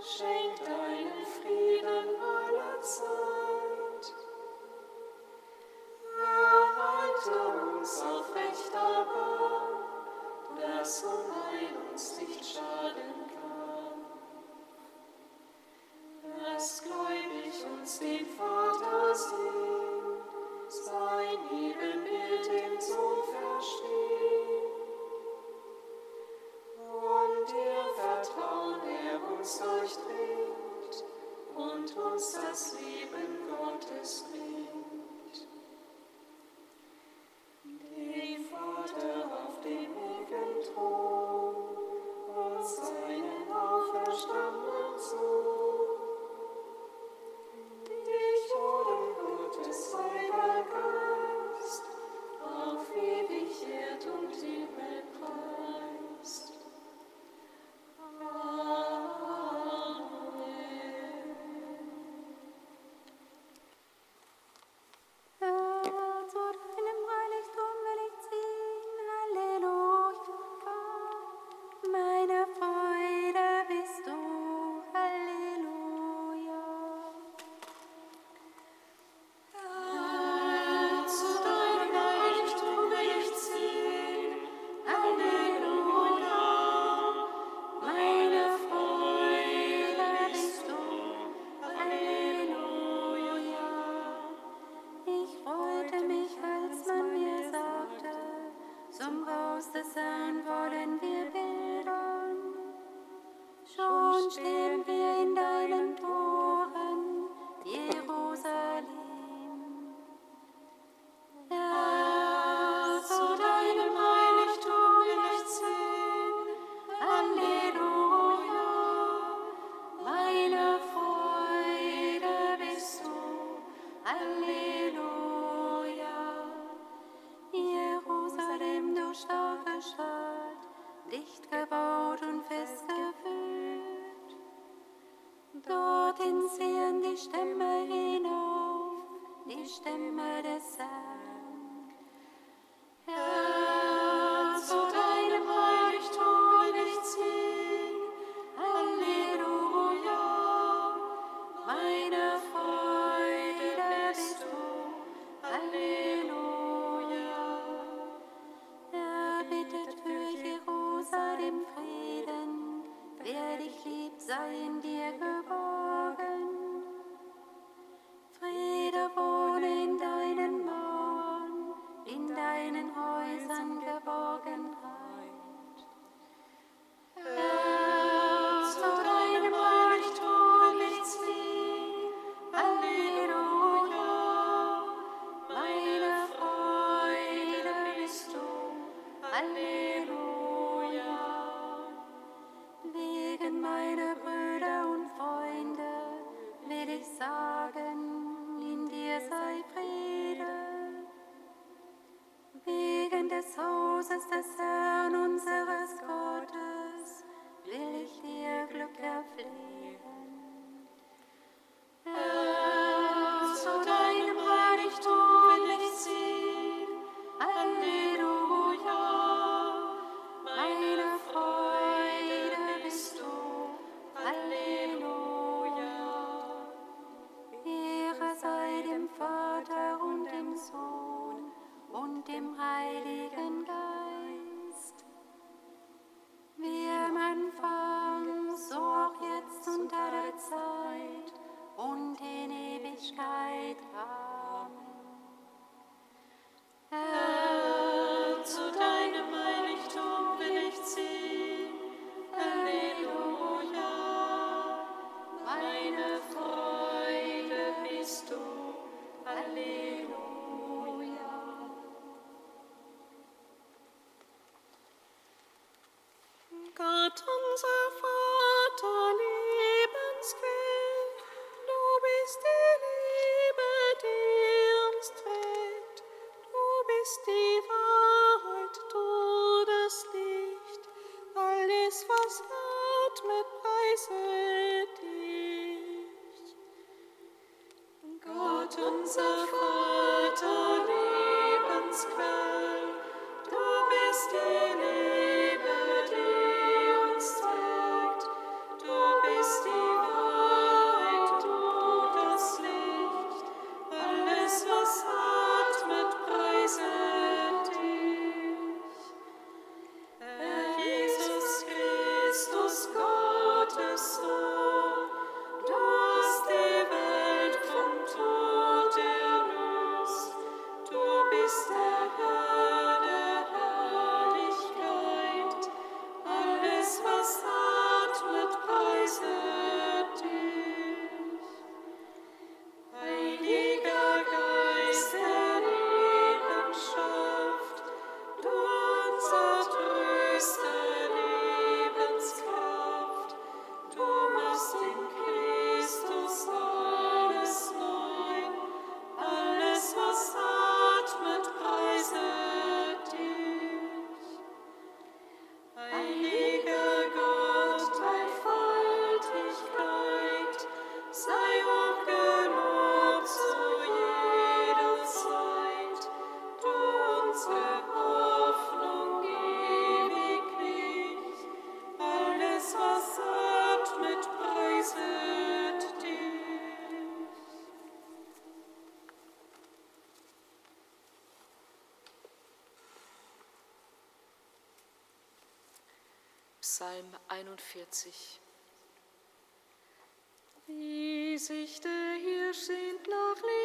schenk deinen Frieden aller Zeit. des Hauses des Herrn unseres Gott unser 42. Die Sichte hier sind nach Leben.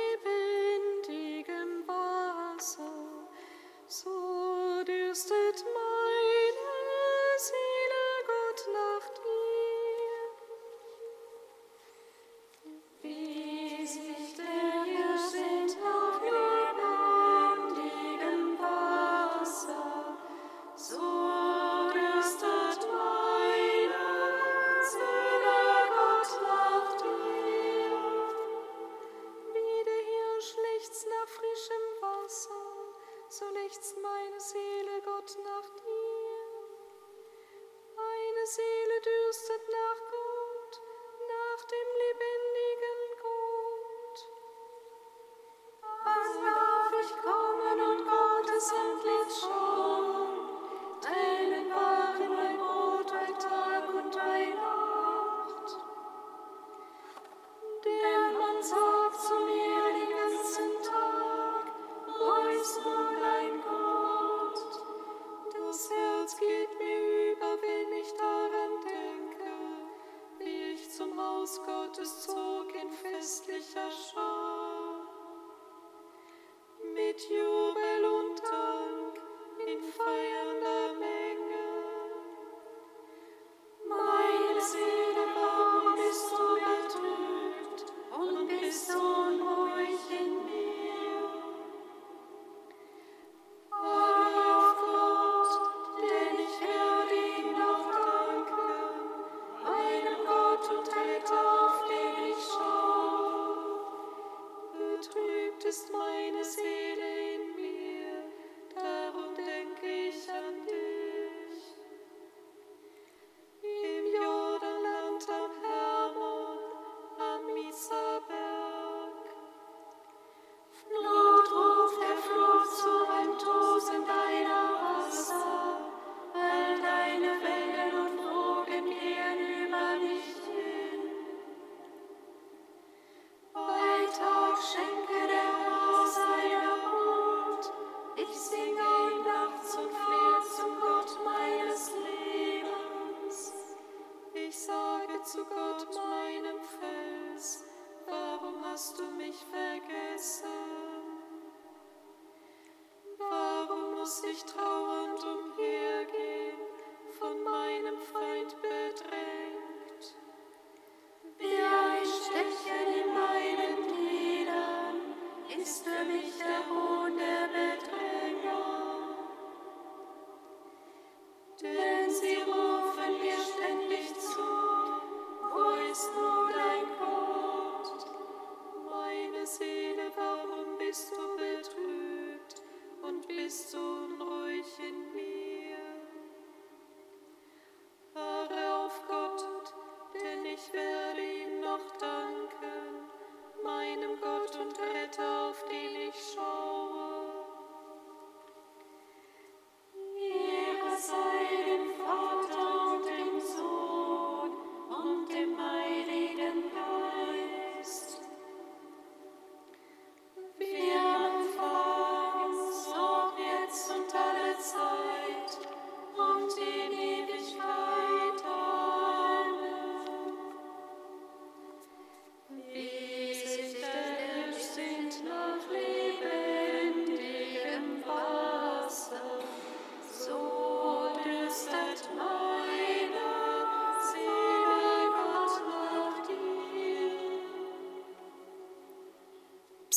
hast du mich vergessen? Warum muss ich trauen?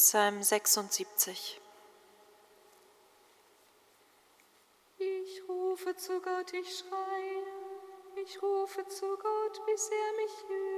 Psalm 76. Ich rufe zu Gott, ich schreie, ich rufe zu Gott, bis er mich hört.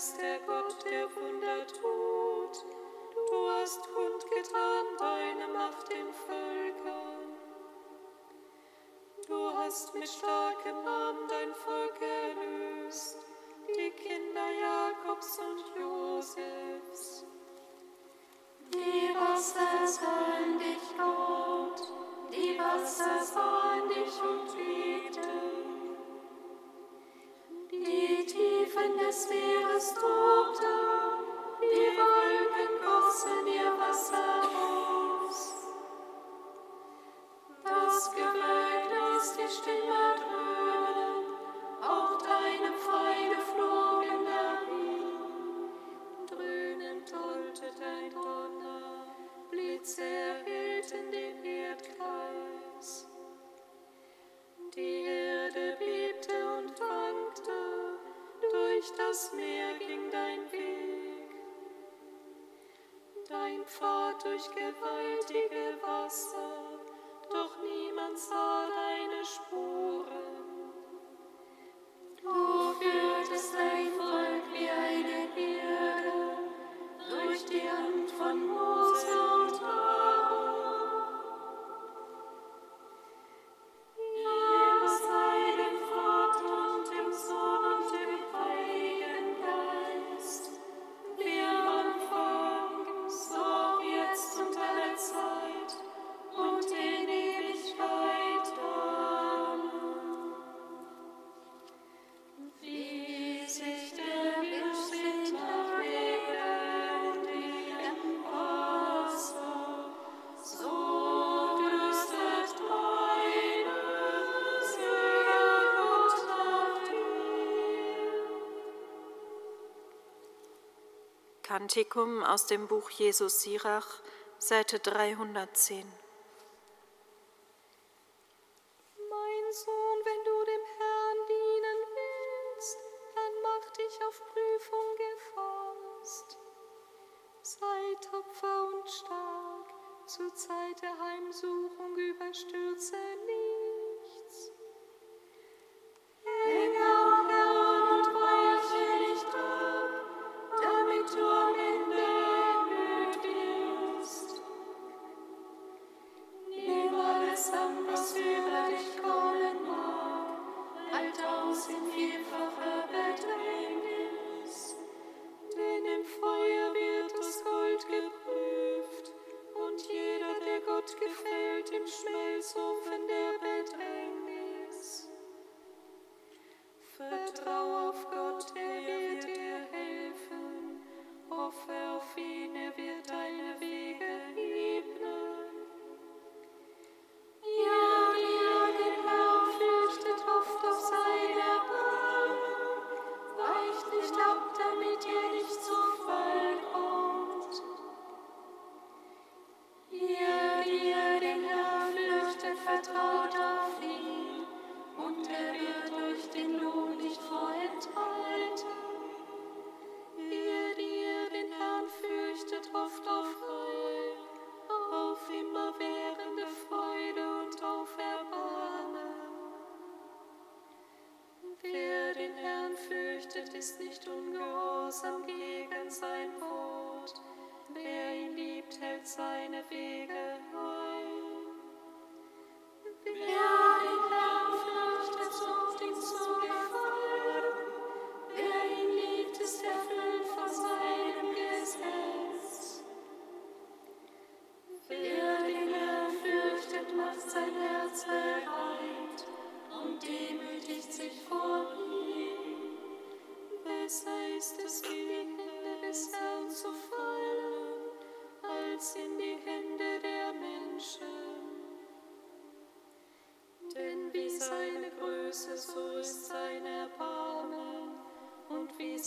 bist der Gott, der Wunder tut. Du hast kundgetan deine Macht den Völkern. Du hast mit starkem Arm dein Volk erlöst, die Kinder Jakobs und Josefs. Die Wasser sollen dich Gott, die Wasser sollen durchgeweiht. Kantikum aus dem Buch Jesus Sirach, Seite 310.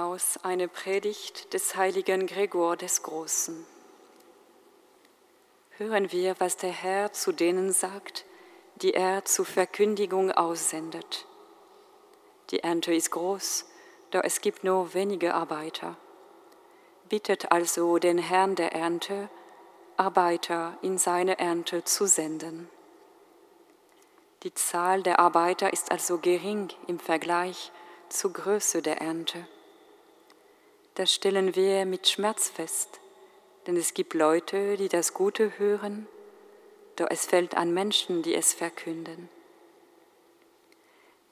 aus einer Predigt des heiligen Gregor des Großen. Hören wir, was der Herr zu denen sagt, die er zur Verkündigung aussendet. Die Ernte ist groß, doch es gibt nur wenige Arbeiter. Bittet also den Herrn der Ernte, Arbeiter in seine Ernte zu senden. Die Zahl der Arbeiter ist also gering im Vergleich zur Größe der Ernte. Das stellen wir mit Schmerz fest, denn es gibt Leute, die das Gute hören, doch es fällt an Menschen, die es verkünden.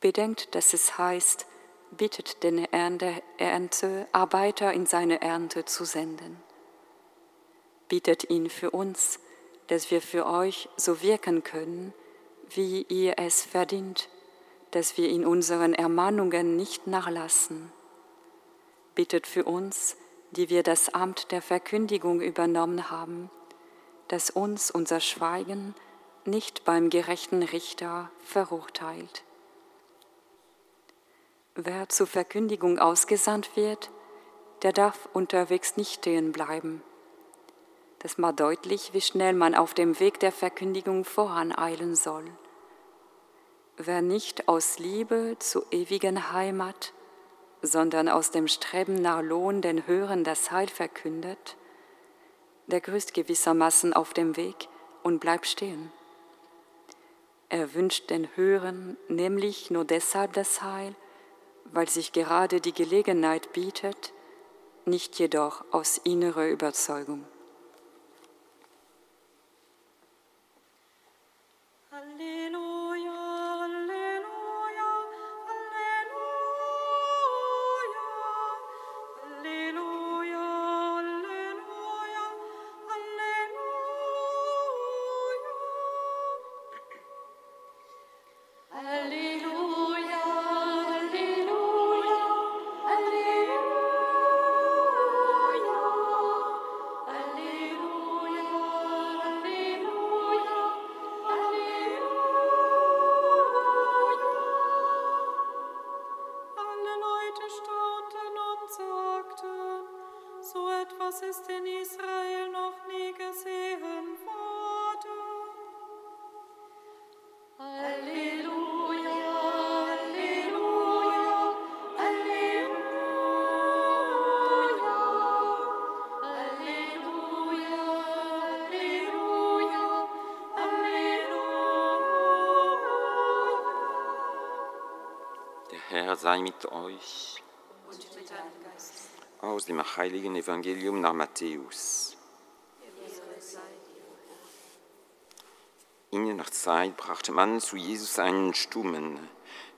Bedenkt, dass es heißt, bittet den Ernte, Arbeiter in seine Ernte zu senden. Bittet ihn für uns, dass wir für euch so wirken können, wie ihr es verdient, dass wir in unseren Ermahnungen nicht nachlassen. Bittet für uns, die wir das Amt der Verkündigung übernommen haben, dass uns unser Schweigen nicht beim gerechten Richter verurteilt. Wer zur Verkündigung ausgesandt wird, der darf unterwegs nicht stehen bleiben. Das macht deutlich, wie schnell man auf dem Weg der Verkündigung voraneilen soll. Wer nicht aus Liebe zur ewigen Heimat, sondern aus dem Streben nach Lohn den Hören das Heil verkündet, der grüßt gewissermaßen auf dem Weg und bleibt stehen. Er wünscht den Hören nämlich nur deshalb das Heil, weil sich gerade die Gelegenheit bietet, nicht jedoch aus innerer Überzeugung. Herr sei mit euch. Und mit deinem Geist. Aus dem heiligen Evangelium nach Matthäus. In jener Zeit brachte man zu Jesus einen Stummen,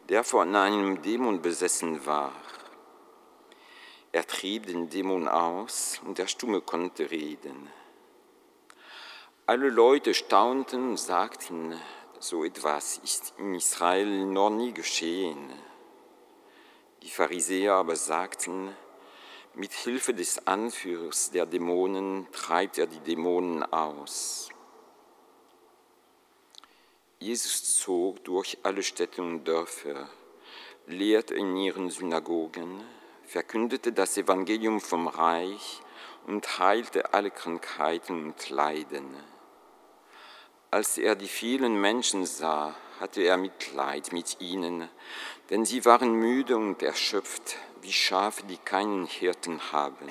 der von einem Dämon besessen war. Er trieb den Dämon aus und der Stumme konnte reden. Alle Leute staunten und sagten, so etwas ist in Israel noch nie geschehen. Die Pharisäer aber sagten, mit Hilfe des Anführers der Dämonen treibt er die Dämonen aus. Jesus zog durch alle Städte und Dörfer, lehrte in ihren Synagogen, verkündete das Evangelium vom Reich und heilte alle Krankheiten und Leiden. Als er die vielen Menschen sah, hatte er Mitleid mit ihnen, denn sie waren müde und erschöpft, wie Schafe, die keinen Hirten haben.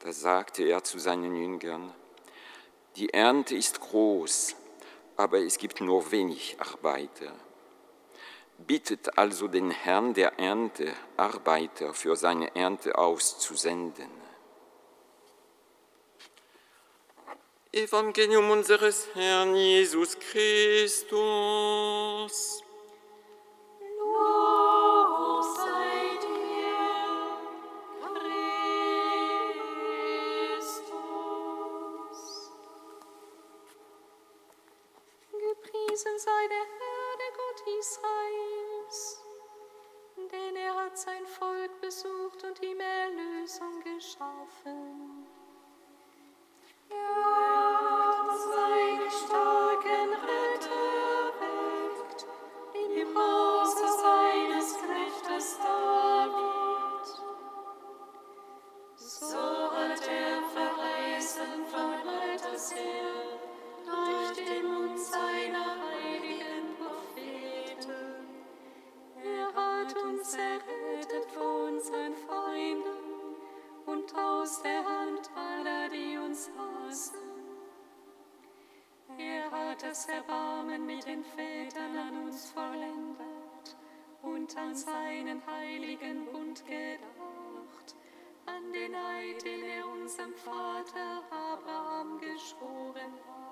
Da sagte er zu seinen Jüngern, die Ernte ist groß, aber es gibt nur wenig Arbeiter. Bittet also den Herrn der Ernte, Arbeiter für seine Ernte auszusenden. Evangelium unseres Herrn Jesus Christus. an den Eid, den er unserem Vater Abraham geschworen hat.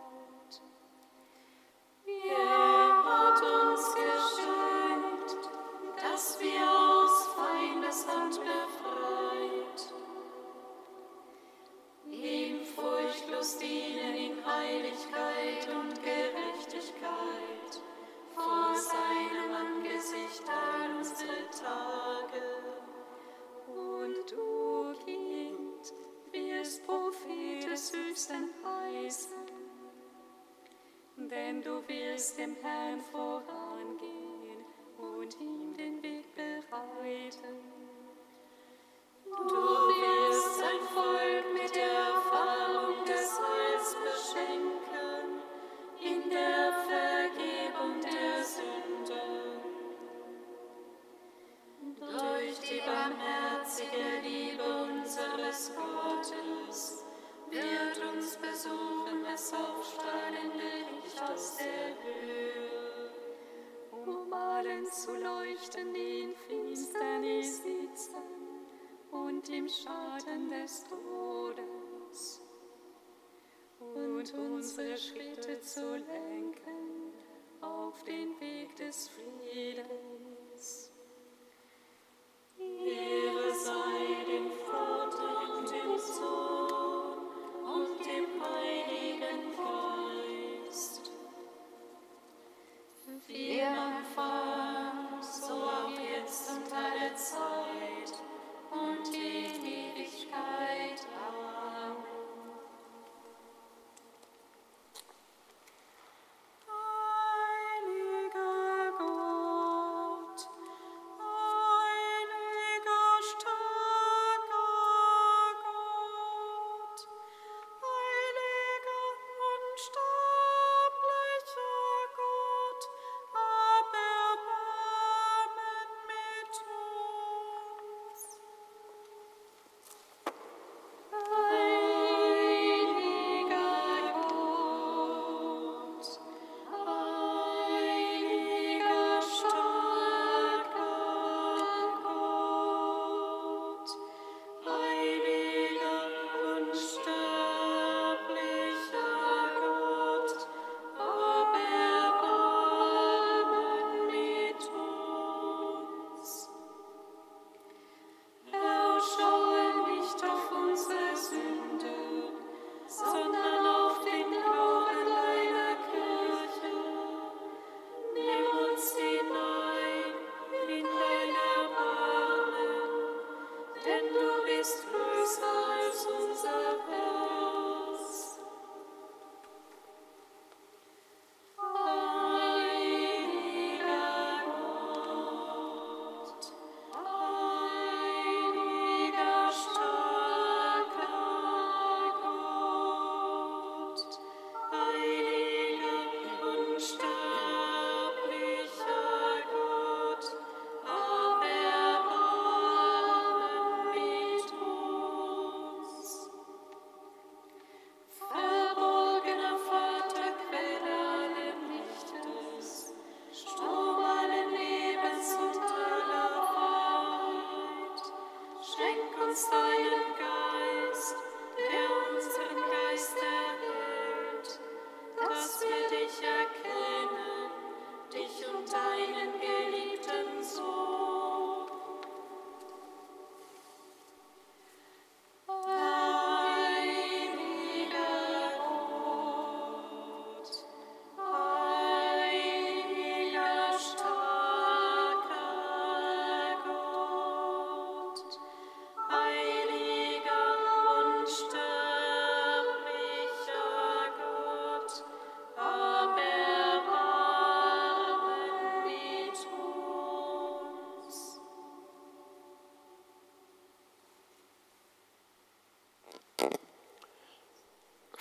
Höchsten Heißen, denn du wirst dem Herrn vorangehen und ihm den Weg bereiten. Du Rechten in Finsternis sitzen und im Schatten des Todes und unsere Schritte zu lenken auf den Weg des Friedens.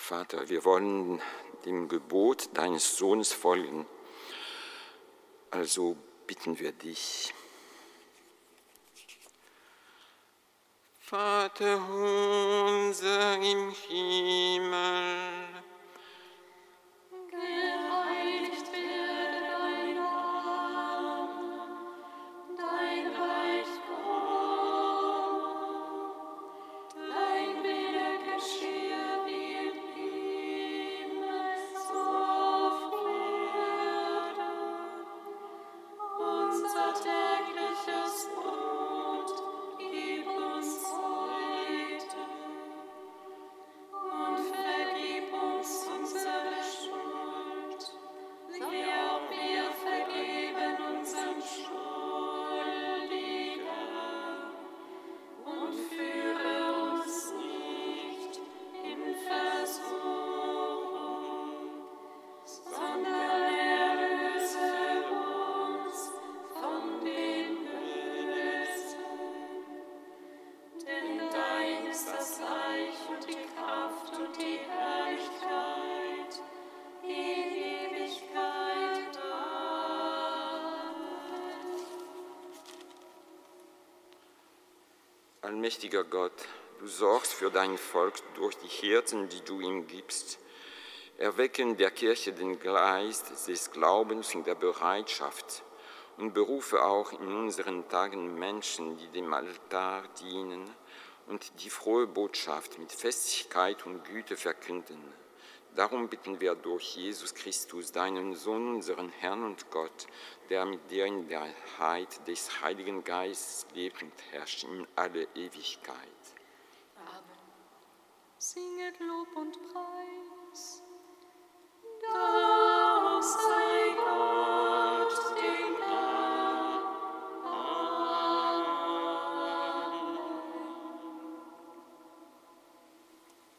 Vater, wir wollen dem Gebot deines Sohnes folgen. Also bitten wir dich. Vater unser im Himmel Allmächtiger Gott, du sorgst für dein Volk durch die Hirten, die du ihm gibst. Erwecken der Kirche den Geist des Glaubens und der Bereitschaft und berufe auch in unseren Tagen Menschen, die dem Altar dienen und die frohe Botschaft mit Festigkeit und Güte verkünden. Darum bitten wir durch Jesus Christus, deinen Sohn, unseren Herrn und Gott, der mit dir in der Heit des Heiligen Geistes lebt und herrscht in alle Ewigkeit. Amen. Singet Lob und Preis.